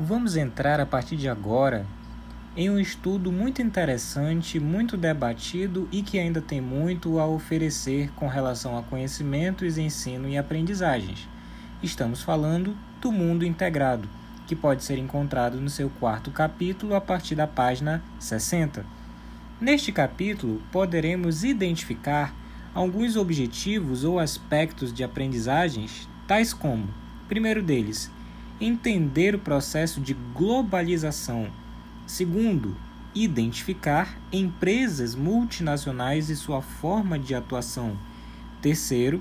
Vamos entrar a partir de agora em um estudo muito interessante, muito debatido e que ainda tem muito a oferecer com relação a conhecimentos, ensino e aprendizagens. Estamos falando do mundo integrado, que pode ser encontrado no seu quarto capítulo a partir da página 60. Neste capítulo, poderemos identificar alguns objetivos ou aspectos de aprendizagens, tais como: primeiro deles, entender o processo de globalização. Segundo, identificar empresas multinacionais e sua forma de atuação. Terceiro,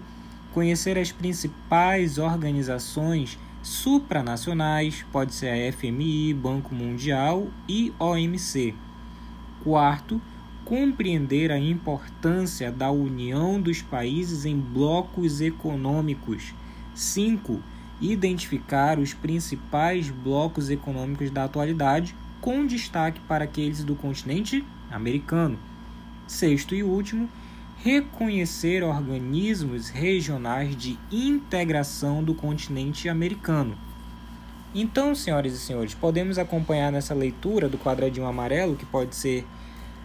conhecer as principais organizações supranacionais, pode ser a FMI, Banco Mundial e OMC. Quarto, compreender a importância da união dos países em blocos econômicos. 5 identificar os principais blocos econômicos da atualidade, com destaque para aqueles do continente americano. Sexto e último, reconhecer organismos regionais de integração do continente americano. Então, senhoras e senhores, podemos acompanhar nessa leitura do quadradinho amarelo, que pode ser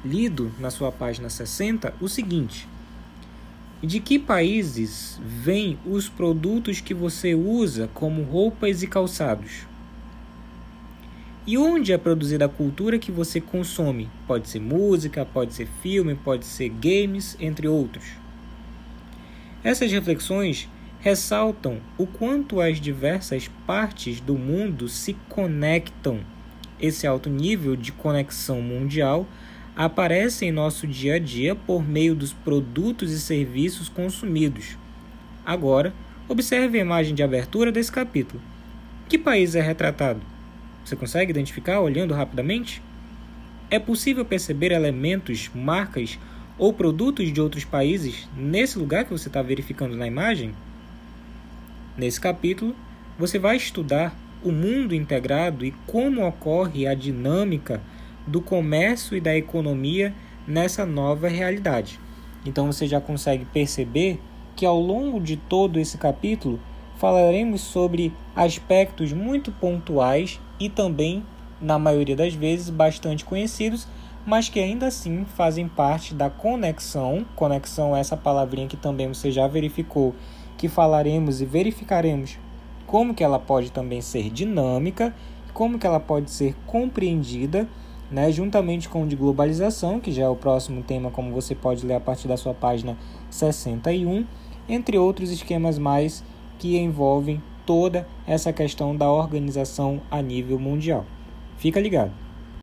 lido na sua página 60, o seguinte: de que países vêm os produtos que você usa, como roupas e calçados? E onde é produzida a cultura que você consome? Pode ser música, pode ser filme, pode ser games, entre outros. Essas reflexões ressaltam o quanto as diversas partes do mundo se conectam. Esse alto nível de conexão mundial aparece em nosso dia a dia por meio dos produtos e serviços consumidos. Agora, observe a imagem de abertura desse capítulo. Que país é retratado? Você consegue identificar olhando rapidamente? É possível perceber elementos, marcas ou produtos de outros países nesse lugar que você está verificando na imagem? Nesse capítulo, você vai estudar o mundo integrado e como ocorre a dinâmica do comércio e da economia nessa nova realidade. Então você já consegue perceber que ao longo de todo esse capítulo falaremos sobre aspectos muito pontuais e também, na maioria das vezes, bastante conhecidos, mas que ainda assim fazem parte da conexão. Conexão é essa palavrinha que também você já verificou, que falaremos e verificaremos como que ela pode também ser dinâmica, como que ela pode ser compreendida né, juntamente com o de globalização, que já é o próximo tema, como você pode ler a partir da sua página 61, entre outros esquemas mais que envolvem toda essa questão da organização a nível mundial. Fica ligado!